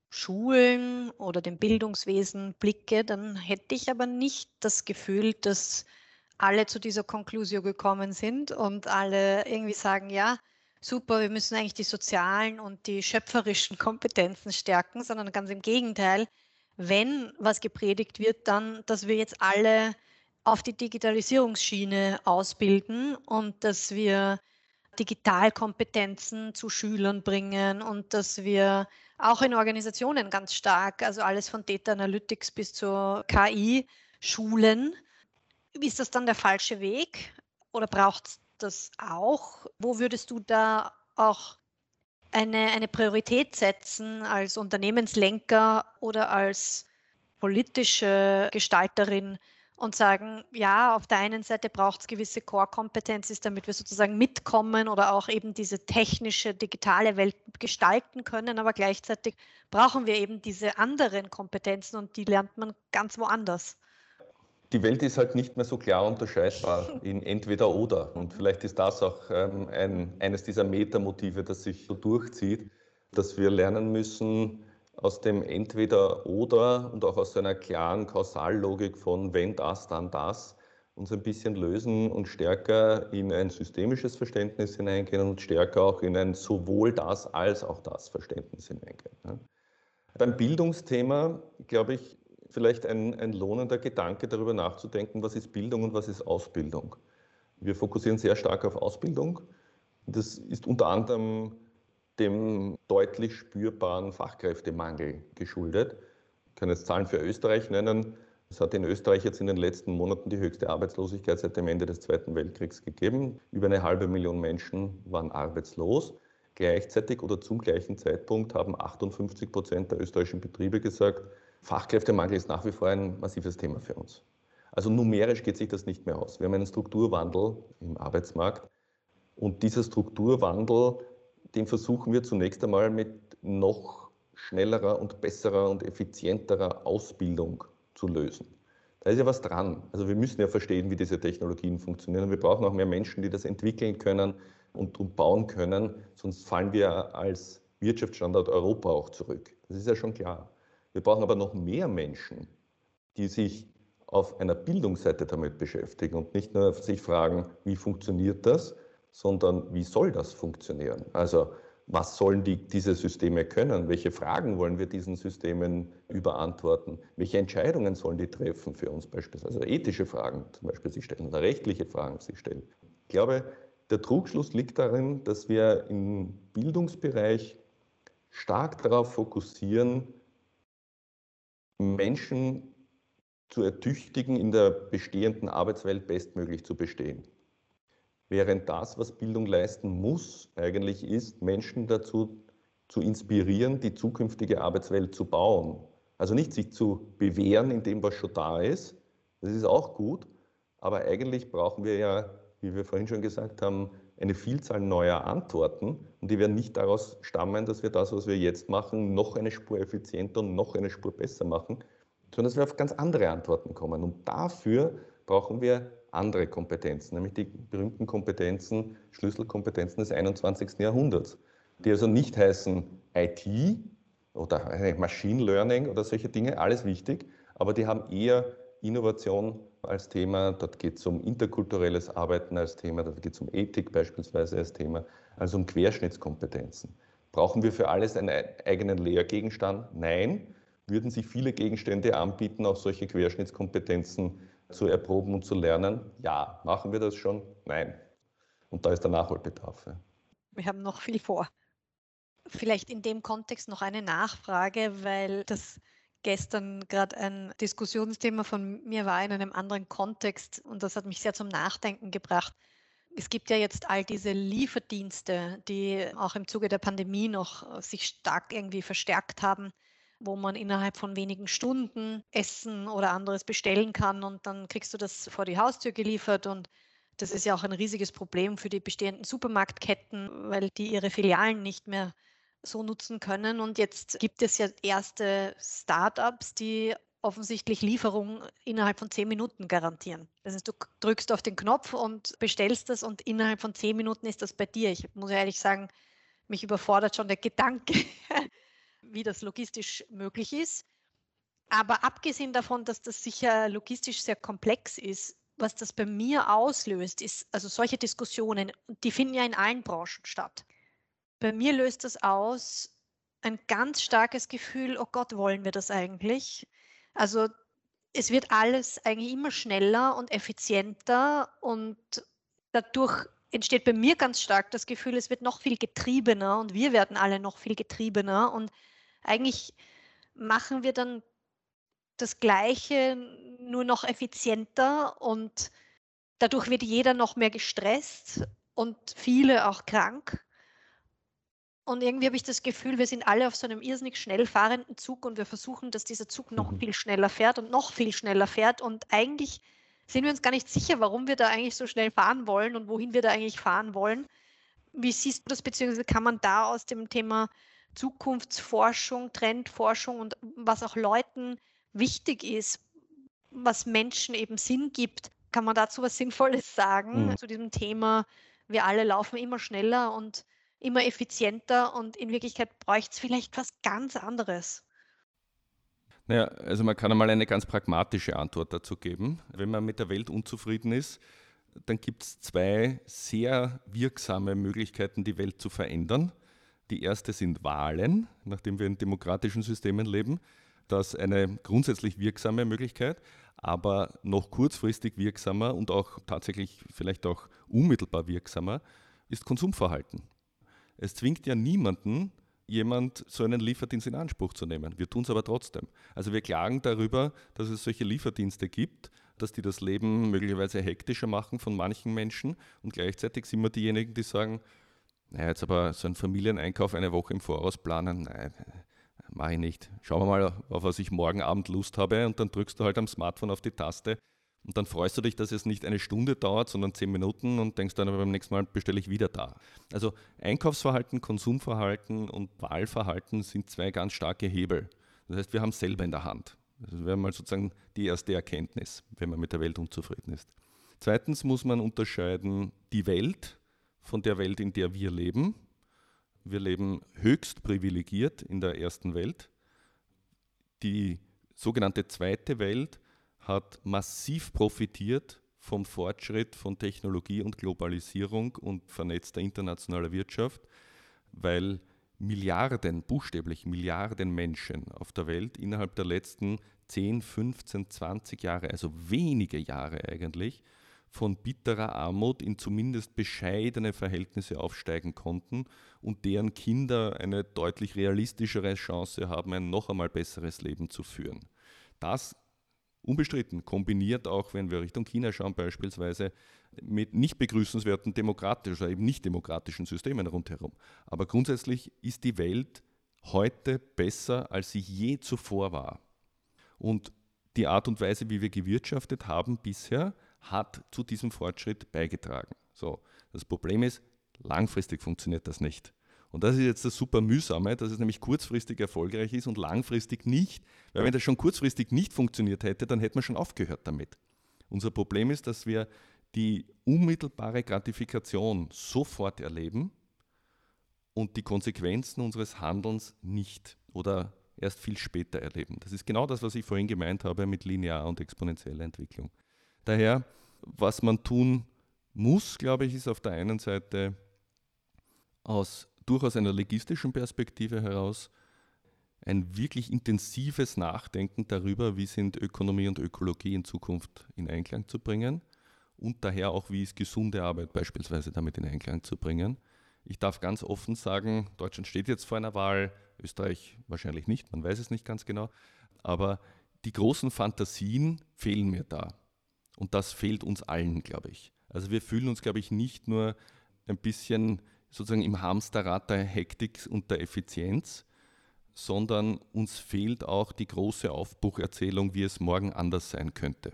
Schulen oder dem Bildungswesen blicke, dann hätte ich aber nicht das Gefühl, dass alle zu dieser Konklusion gekommen sind und alle irgendwie sagen, ja, super, wir müssen eigentlich die sozialen und die schöpferischen Kompetenzen stärken, sondern ganz im Gegenteil, wenn was gepredigt wird, dann, dass wir jetzt alle auf die Digitalisierungsschiene ausbilden und dass wir Digitalkompetenzen zu Schülern bringen und dass wir auch in Organisationen ganz stark, also alles von Data Analytics bis zur KI, schulen. Ist das dann der falsche Weg oder braucht es das auch? Wo würdest du da auch eine, eine Priorität setzen als Unternehmenslenker oder als politische Gestalterin? Und sagen, ja, auf der einen Seite braucht es gewisse Core-Kompetenzen, damit wir sozusagen mitkommen oder auch eben diese technische, digitale Welt gestalten können, aber gleichzeitig brauchen wir eben diese anderen Kompetenzen und die lernt man ganz woanders. Die Welt ist halt nicht mehr so klar unterscheidbar in entweder oder. Und vielleicht ist das auch ähm, ein, eines dieser Metamotive, das sich so durchzieht, dass wir lernen müssen, aus dem Entweder-Oder und auch aus einer klaren Kausallogik von wenn das, dann das uns ein bisschen lösen und stärker in ein systemisches Verständnis hineingehen und stärker auch in ein sowohl das als auch das Verständnis hineingehen. Beim Bildungsthema, glaube ich, vielleicht ein, ein lohnender Gedanke darüber nachzudenken, was ist Bildung und was ist Ausbildung. Wir fokussieren sehr stark auf Ausbildung. Das ist unter anderem dem deutlich spürbaren Fachkräftemangel geschuldet. Ich kann jetzt Zahlen für Österreich nennen. Es hat in Österreich jetzt in den letzten Monaten die höchste Arbeitslosigkeit seit dem Ende des Zweiten Weltkriegs gegeben. Über eine halbe Million Menschen waren arbeitslos. Gleichzeitig oder zum gleichen Zeitpunkt haben 58 Prozent der österreichischen Betriebe gesagt, Fachkräftemangel ist nach wie vor ein massives Thema für uns. Also numerisch geht sich das nicht mehr aus. Wir haben einen Strukturwandel im Arbeitsmarkt und dieser Strukturwandel den versuchen wir zunächst einmal mit noch schnellerer und besserer und effizienterer Ausbildung zu lösen. Da ist ja was dran. Also wir müssen ja verstehen, wie diese Technologien funktionieren. Und wir brauchen auch mehr Menschen, die das entwickeln können und, und bauen können. Sonst fallen wir als Wirtschaftsstandort Europa auch zurück. Das ist ja schon klar. Wir brauchen aber noch mehr Menschen, die sich auf einer Bildungsseite damit beschäftigen und nicht nur sich fragen, wie funktioniert das, sondern wie soll das funktionieren? Also was sollen die, diese Systeme können? Welche Fragen wollen wir diesen Systemen überantworten? Welche Entscheidungen sollen die treffen für uns beispielsweise? Also ethische Fragen zum Beispiel sich stellen oder rechtliche Fragen sich stellen. Ich glaube, der Trugschluss liegt darin, dass wir im Bildungsbereich stark darauf fokussieren, Menschen zu ertüchtigen, in der bestehenden Arbeitswelt bestmöglich zu bestehen. Während das, was Bildung leisten muss, eigentlich ist, Menschen dazu zu inspirieren, die zukünftige Arbeitswelt zu bauen. Also nicht sich zu bewähren in dem, was schon da ist, das ist auch gut, aber eigentlich brauchen wir ja, wie wir vorhin schon gesagt haben, eine Vielzahl neuer Antworten und die werden nicht daraus stammen, dass wir das, was wir jetzt machen, noch eine Spur effizienter und noch eine Spur besser machen, sondern dass wir auf ganz andere Antworten kommen. Und dafür brauchen wir andere Kompetenzen, nämlich die berühmten Kompetenzen, Schlüsselkompetenzen des 21. Jahrhunderts, die also nicht heißen IT oder Machine Learning oder solche Dinge, alles wichtig, aber die haben eher Innovation als Thema, dort geht es um interkulturelles Arbeiten als Thema, dort geht es um Ethik beispielsweise als Thema, also um Querschnittskompetenzen. Brauchen wir für alles einen eigenen Lehrgegenstand? Nein. Würden sich viele Gegenstände anbieten, auch solche Querschnittskompetenzen zu erproben und zu lernen? Ja. Machen wir das schon? Nein. Und da ist der Nachholbedarf. Ja. Wir haben noch viel vor. Vielleicht in dem Kontext noch eine Nachfrage, weil das gestern gerade ein Diskussionsthema von mir war in einem anderen Kontext und das hat mich sehr zum Nachdenken gebracht. Es gibt ja jetzt all diese Lieferdienste, die auch im Zuge der Pandemie noch sich stark irgendwie verstärkt haben wo man innerhalb von wenigen Stunden Essen oder anderes bestellen kann und dann kriegst du das vor die Haustür geliefert und das ist ja auch ein riesiges Problem für die bestehenden Supermarktketten, weil die ihre Filialen nicht mehr so nutzen können. Und jetzt gibt es ja erste Startups, die offensichtlich Lieferung innerhalb von zehn Minuten garantieren. Das heißt, du drückst auf den Knopf und bestellst das und innerhalb von zehn Minuten ist das bei dir. Ich muss ehrlich sagen, mich überfordert schon der Gedanke, wie das logistisch möglich ist. Aber abgesehen davon, dass das sicher logistisch sehr komplex ist, was das bei mir auslöst, ist, also solche Diskussionen, die finden ja in allen Branchen statt. Bei mir löst das aus ein ganz starkes Gefühl, oh Gott, wollen wir das eigentlich? Also es wird alles eigentlich immer schneller und effizienter und dadurch entsteht bei mir ganz stark das Gefühl, es wird noch viel getriebener und wir werden alle noch viel getriebener und eigentlich machen wir dann das Gleiche nur noch effizienter und dadurch wird jeder noch mehr gestresst und viele auch krank. Und irgendwie habe ich das Gefühl, wir sind alle auf so einem irrsinnig schnell fahrenden Zug und wir versuchen, dass dieser Zug noch mhm. viel schneller fährt und noch viel schneller fährt. Und eigentlich sind wir uns gar nicht sicher, warum wir da eigentlich so schnell fahren wollen und wohin wir da eigentlich fahren wollen. Wie siehst du das, beziehungsweise kann man da aus dem Thema Zukunftsforschung, Trendforschung und was auch Leuten wichtig ist, was Menschen eben Sinn gibt, kann man dazu was Sinnvolles sagen mhm. zu diesem Thema, wir alle laufen immer schneller und immer effizienter und in Wirklichkeit bräuchte es vielleicht was ganz anderes. Naja, also man kann einmal eine ganz pragmatische Antwort dazu geben. Wenn man mit der Welt unzufrieden ist, dann gibt es zwei sehr wirksame Möglichkeiten, die Welt zu verändern. Die erste sind Wahlen, nachdem wir in demokratischen Systemen leben. Das ist eine grundsätzlich wirksame Möglichkeit, aber noch kurzfristig wirksamer und auch tatsächlich vielleicht auch unmittelbar wirksamer ist Konsumverhalten. Es zwingt ja niemanden, jemand so einen Lieferdienst in Anspruch zu nehmen. Wir tun es aber trotzdem. Also wir klagen darüber, dass es solche Lieferdienste gibt, dass die das Leben möglicherweise hektischer machen von manchen Menschen und gleichzeitig sind wir diejenigen, die sagen, naja, jetzt aber so einen Familieneinkauf eine Woche im Voraus planen, nein, mache ich nicht. Schauen wir mal, auf was ich morgen Abend Lust habe und dann drückst du halt am Smartphone auf die Taste und dann freust du dich, dass es nicht eine Stunde dauert, sondern zehn Minuten und denkst dann, aber beim nächsten Mal bestelle ich wieder da. Also Einkaufsverhalten, Konsumverhalten und Wahlverhalten sind zwei ganz starke Hebel. Das heißt, wir haben es selber in der Hand. Das wäre mal sozusagen die erste Erkenntnis, wenn man mit der Welt unzufrieden ist. Zweitens muss man unterscheiden die Welt von der Welt, in der wir leben. Wir leben höchst privilegiert in der ersten Welt. Die sogenannte zweite Welt hat massiv profitiert vom Fortschritt von Technologie und Globalisierung und vernetzter internationaler Wirtschaft, weil Milliarden, buchstäblich Milliarden Menschen auf der Welt innerhalb der letzten 10, 15, 20 Jahre, also wenige Jahre eigentlich, von bitterer Armut in zumindest bescheidene Verhältnisse aufsteigen konnten und deren Kinder eine deutlich realistischere Chance haben, ein noch einmal besseres Leben zu führen. Das unbestritten, kombiniert auch, wenn wir Richtung China schauen beispielsweise, mit nicht begrüßenswerten demokratischen oder eben nicht demokratischen Systemen rundherum. Aber grundsätzlich ist die Welt heute besser, als sie je zuvor war. Und die Art und Weise, wie wir gewirtschaftet haben bisher, hat zu diesem Fortschritt beigetragen. So, das Problem ist, langfristig funktioniert das nicht. Und das ist jetzt das super mühsame, dass es nämlich kurzfristig erfolgreich ist und langfristig nicht. Weil wenn das schon kurzfristig nicht funktioniert hätte, dann hätten wir schon aufgehört damit. Unser Problem ist, dass wir die unmittelbare Gratifikation sofort erleben und die Konsequenzen unseres Handelns nicht oder erst viel später erleben. Das ist genau das, was ich vorhin gemeint habe mit linear und exponentieller Entwicklung. Daher, was man tun muss, glaube ich, ist auf der einen Seite aus durchaus einer legistischen Perspektive heraus ein wirklich intensives Nachdenken darüber, wie sind Ökonomie und Ökologie in Zukunft in Einklang zu bringen und daher auch, wie ist gesunde Arbeit beispielsweise damit in Einklang zu bringen. Ich darf ganz offen sagen, Deutschland steht jetzt vor einer Wahl, Österreich wahrscheinlich nicht, man weiß es nicht ganz genau, aber die großen Fantasien fehlen mir da. Und das fehlt uns allen, glaube ich. Also wir fühlen uns, glaube ich, nicht nur ein bisschen sozusagen im Hamsterrad der Hektik und der Effizienz, sondern uns fehlt auch die große Aufbrucherzählung, wie es morgen anders sein könnte.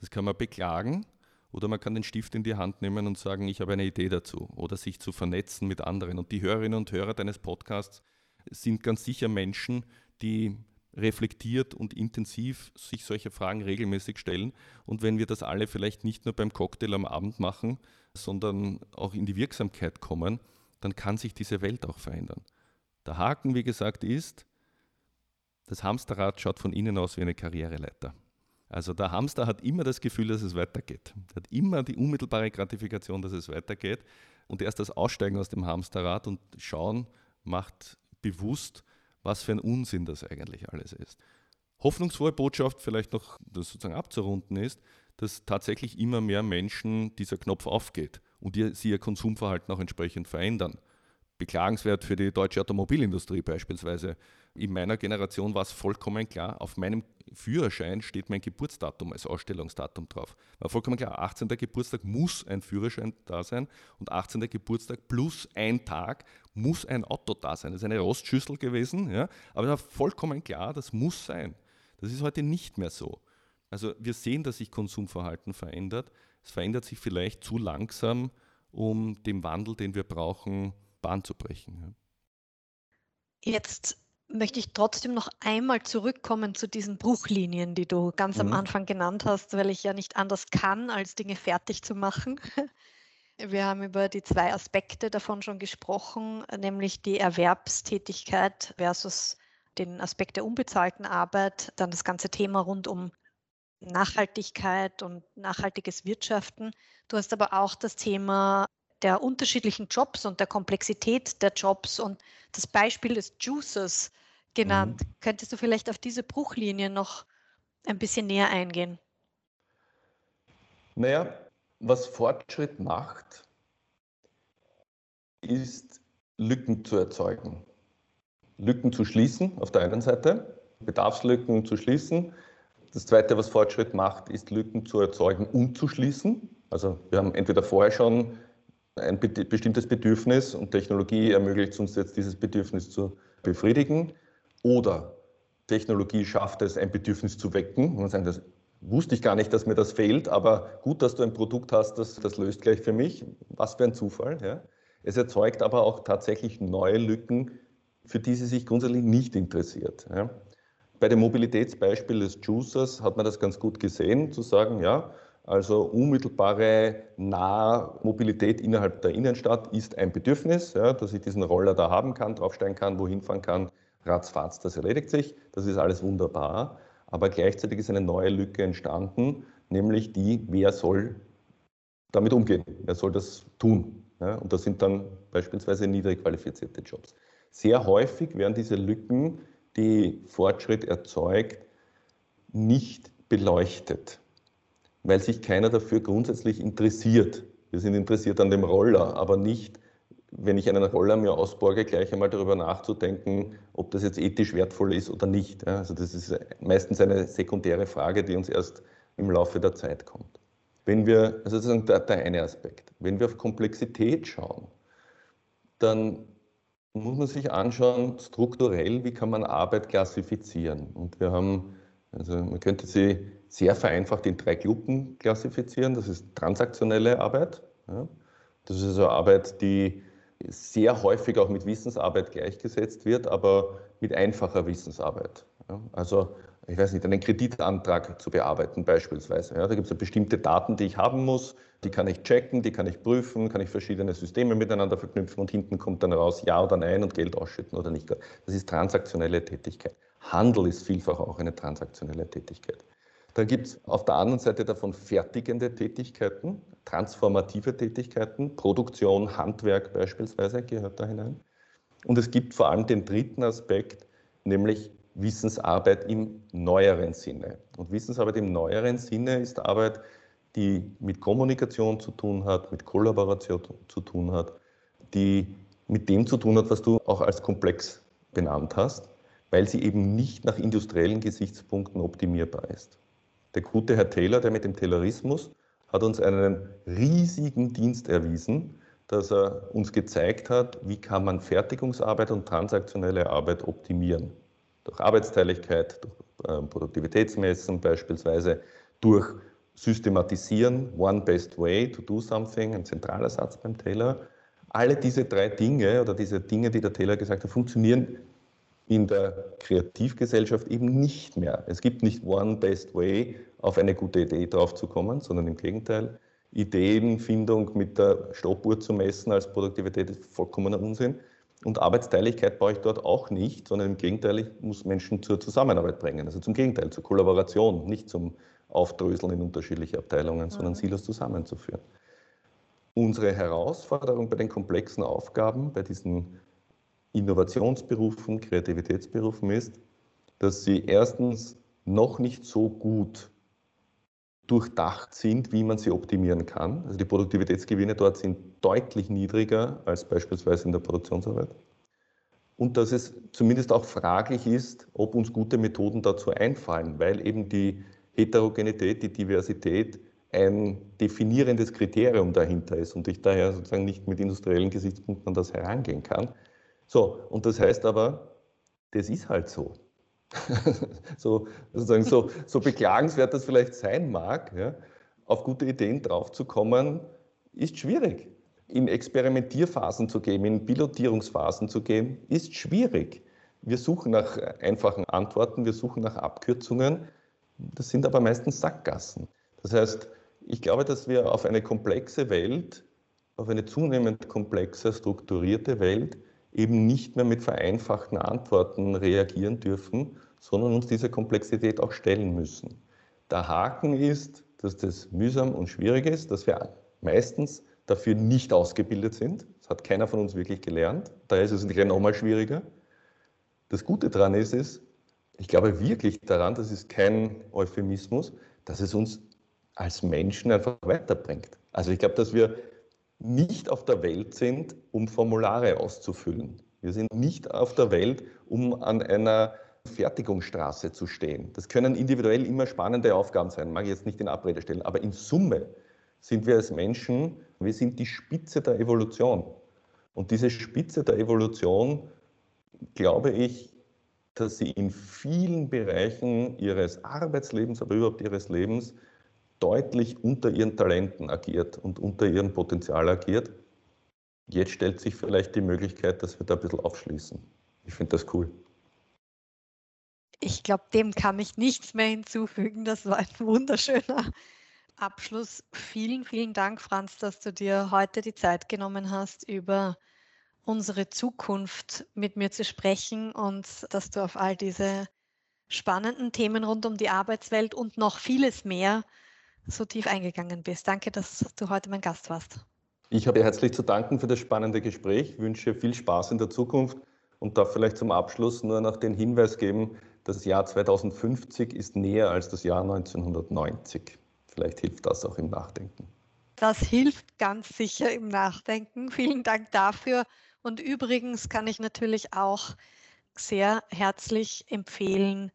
Das kann man beklagen oder man kann den Stift in die Hand nehmen und sagen, ich habe eine Idee dazu oder sich zu vernetzen mit anderen. Und die Hörerinnen und Hörer deines Podcasts sind ganz sicher Menschen, die reflektiert und intensiv sich solche Fragen regelmäßig stellen. Und wenn wir das alle vielleicht nicht nur beim Cocktail am Abend machen, sondern auch in die Wirksamkeit kommen, dann kann sich diese Welt auch verändern. Der Haken, wie gesagt, ist, das Hamsterrad schaut von innen aus wie eine Karriereleiter. Also der Hamster hat immer das Gefühl, dass es weitergeht. Er hat immer die unmittelbare Gratifikation, dass es weitergeht. Und erst das Aussteigen aus dem Hamsterrad und Schauen macht bewusst, was für ein Unsinn das eigentlich alles ist. Hoffnungsfrohe Botschaft, vielleicht noch das sozusagen abzurunden ist, dass tatsächlich immer mehr Menschen dieser Knopf aufgeht und sie ihr Konsumverhalten auch entsprechend verändern beklagenswert für die deutsche Automobilindustrie beispielsweise. In meiner Generation war es vollkommen klar, auf meinem Führerschein steht mein Geburtsdatum als Ausstellungsdatum drauf. War vollkommen klar, 18. Geburtstag muss ein Führerschein da sein und 18. Geburtstag plus ein Tag muss ein Auto da sein. Das ist eine Rostschüssel gewesen, ja? aber es war vollkommen klar, das muss sein. Das ist heute nicht mehr so. Also wir sehen, dass sich Konsumverhalten verändert. Es verändert sich vielleicht zu langsam, um dem Wandel, den wir brauchen, Bahn zu brechen. Ja. Jetzt möchte ich trotzdem noch einmal zurückkommen zu diesen Bruchlinien, die du ganz mhm. am Anfang genannt hast, weil ich ja nicht anders kann, als Dinge fertig zu machen. Wir haben über die zwei Aspekte davon schon gesprochen, nämlich die Erwerbstätigkeit versus den Aspekt der unbezahlten Arbeit, dann das ganze Thema rund um Nachhaltigkeit und nachhaltiges Wirtschaften. Du hast aber auch das Thema der unterschiedlichen Jobs und der Komplexität der Jobs und das Beispiel des Juicers genannt. Mhm. Könntest du vielleicht auf diese Bruchlinie noch ein bisschen näher eingehen? Naja, was Fortschritt macht, ist Lücken zu erzeugen. Lücken zu schließen auf der einen Seite, Bedarfslücken zu schließen. Das Zweite, was Fortschritt macht, ist Lücken zu erzeugen und zu schließen. Also wir haben entweder vorher schon ein bestimmtes Bedürfnis und Technologie ermöglicht uns jetzt dieses Bedürfnis zu befriedigen. Oder Technologie schafft es, ein Bedürfnis zu wecken. Und sagt, das wusste ich gar nicht, dass mir das fehlt, aber gut, dass du ein Produkt hast, das, das löst gleich für mich. Was für ein Zufall. Ja. Es erzeugt aber auch tatsächlich neue Lücken, für die sie sich grundsätzlich nicht interessiert. Ja. Bei dem Mobilitätsbeispiel des Juicers hat man das ganz gut gesehen, zu sagen, ja, also unmittelbare Nahmobilität innerhalb der Innenstadt ist ein Bedürfnis, ja, dass ich diesen Roller da haben kann, draufsteigen kann, wohin fahren kann, ratzfatz, das erledigt sich, das ist alles wunderbar. Aber gleichzeitig ist eine neue Lücke entstanden, nämlich die, wer soll damit umgehen, wer soll das tun. Ja, und das sind dann beispielsweise niedrig qualifizierte Jobs. Sehr häufig werden diese Lücken, die Fortschritt erzeugt, nicht beleuchtet weil sich keiner dafür grundsätzlich interessiert. Wir sind interessiert an dem Roller, aber nicht, wenn ich einen Roller mir ausborge, gleich einmal darüber nachzudenken, ob das jetzt ethisch wertvoll ist oder nicht. Also das ist meistens eine sekundäre Frage, die uns erst im Laufe der Zeit kommt. Wenn wir, also sozusagen der, der eine Aspekt, wenn wir auf Komplexität schauen, dann muss man sich anschauen, strukturell, wie kann man Arbeit klassifizieren. Und wir haben, also man könnte sie sehr vereinfacht in drei Gruppen klassifizieren. Das ist transaktionelle Arbeit. Ja. Das ist also Arbeit, die sehr häufig auch mit Wissensarbeit gleichgesetzt wird, aber mit einfacher Wissensarbeit. Ja. Also ich weiß nicht, einen Kreditantrag zu bearbeiten beispielsweise. Ja, da gibt es ja bestimmte Daten, die ich haben muss, die kann ich checken, die kann ich prüfen, kann ich verschiedene Systeme miteinander verknüpfen und hinten kommt dann raus Ja oder Nein und Geld ausschütten oder nicht. Das ist transaktionelle Tätigkeit. Handel ist vielfach auch eine transaktionelle Tätigkeit. Dann gibt es auf der anderen Seite davon fertigende Tätigkeiten, transformative Tätigkeiten, Produktion, Handwerk beispielsweise gehört da hinein. Und es gibt vor allem den dritten Aspekt, nämlich Wissensarbeit im neueren Sinne. Und Wissensarbeit im neueren Sinne ist Arbeit, die mit Kommunikation zu tun hat, mit Kollaboration zu tun hat, die mit dem zu tun hat, was du auch als komplex benannt hast, weil sie eben nicht nach industriellen Gesichtspunkten optimierbar ist. Der gute Herr Taylor, der mit dem Taylorismus, hat uns einen riesigen Dienst erwiesen, dass er uns gezeigt hat, wie kann man Fertigungsarbeit und transaktionelle Arbeit optimieren. Durch Arbeitsteiligkeit, durch äh, Produktivitätsmessen beispielsweise, durch Systematisieren, One Best Way to do something, ein zentraler Satz beim Taylor. Alle diese drei Dinge oder diese Dinge, die der Taylor gesagt hat, funktionieren in der Kreativgesellschaft eben nicht mehr. Es gibt nicht One Best Way, auf eine gute Idee draufzukommen, sondern im Gegenteil. Ideenfindung mit der Stoppuhr zu messen als Produktivität ist vollkommener Unsinn. Und Arbeitsteiligkeit brauche ich dort auch nicht, sondern im Gegenteil, ich muss Menschen zur Zusammenarbeit bringen. Also zum Gegenteil, zur Kollaboration, nicht zum Aufdröseln in unterschiedliche Abteilungen, sondern mhm. Silos zusammenzuführen. Unsere Herausforderung bei den komplexen Aufgaben, bei diesen Innovationsberufen, Kreativitätsberufen ist, dass sie erstens noch nicht so gut durchdacht sind, wie man sie optimieren kann. Also die Produktivitätsgewinne dort sind deutlich niedriger als beispielsweise in der Produktionsarbeit. Und dass es zumindest auch fraglich ist, ob uns gute Methoden dazu einfallen, weil eben die Heterogenität, die Diversität ein definierendes Kriterium dahinter ist und ich daher sozusagen nicht mit industriellen Gesichtspunkten an das herangehen kann. So, und das heißt aber, das ist halt so. so, sozusagen so, so beklagenswert das vielleicht sein mag, ja, auf gute Ideen draufzukommen, ist schwierig. In Experimentierphasen zu gehen, in Pilotierungsphasen zu gehen, ist schwierig. Wir suchen nach einfachen Antworten, wir suchen nach Abkürzungen. Das sind aber meistens Sackgassen. Das heißt, ich glaube, dass wir auf eine komplexe Welt, auf eine zunehmend komplexe, strukturierte Welt eben nicht mehr mit vereinfachten Antworten reagieren dürfen, sondern uns dieser Komplexität auch stellen müssen. Der Haken ist, dass das mühsam und schwierig ist, dass wir meistens dafür nicht ausgebildet sind. Das hat keiner von uns wirklich gelernt. Daher ist es gleich nochmal schwieriger. Das Gute daran ist, ist, ich glaube wirklich daran, das ist kein Euphemismus, dass es uns als Menschen einfach weiterbringt. Also ich glaube, dass wir nicht auf der Welt sind, um Formulare auszufüllen. Wir sind nicht auf der Welt, um an einer Fertigungsstraße zu stehen. Das können individuell immer spannende Aufgaben sein, mag ich jetzt nicht in Abrede stellen, aber in Summe sind wir als Menschen, wir sind die Spitze der Evolution. Und diese Spitze der Evolution, glaube ich, dass sie in vielen Bereichen ihres Arbeitslebens, aber überhaupt ihres Lebens deutlich unter ihren Talenten agiert und unter ihrem Potenzial agiert. Jetzt stellt sich vielleicht die Möglichkeit, dass wir da ein bisschen aufschließen. Ich finde das cool. Ich glaube, dem kann ich nichts mehr hinzufügen. Das war ein wunderschöner Abschluss. Vielen, vielen Dank, Franz, dass du dir heute die Zeit genommen hast, über unsere Zukunft mit mir zu sprechen und dass du auf all diese spannenden Themen rund um die Arbeitswelt und noch vieles mehr so tief eingegangen bist. Danke, dass du heute mein Gast warst. Ich habe dir herzlich zu danken für das spannende Gespräch. Ich wünsche viel Spaß in der Zukunft und darf vielleicht zum Abschluss nur noch den Hinweis geben, das Jahr 2050 ist näher als das Jahr 1990. Vielleicht hilft das auch im Nachdenken. Das hilft ganz sicher im Nachdenken. Vielen Dank dafür. Und übrigens kann ich natürlich auch sehr herzlich empfehlen,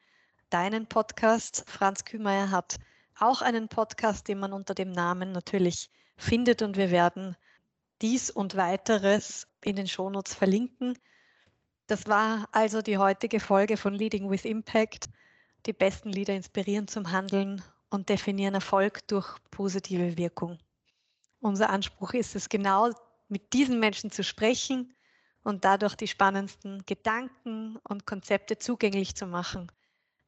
deinen Podcast. Franz Kühmeier hat auch einen Podcast, den man unter dem Namen natürlich findet und wir werden dies und weiteres in den Shownotes verlinken. Das war also die heutige Folge von Leading with Impact. Die besten Leader inspirieren zum Handeln und definieren Erfolg durch positive Wirkung. Unser Anspruch ist es genau, mit diesen Menschen zu sprechen und dadurch die spannendsten Gedanken und Konzepte zugänglich zu machen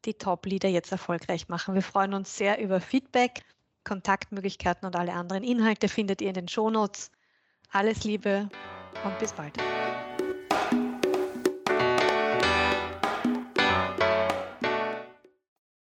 die Top-Leader jetzt erfolgreich machen. Wir freuen uns sehr über Feedback, Kontaktmöglichkeiten und alle anderen Inhalte findet ihr in den Shownotes. Alles Liebe und bis bald.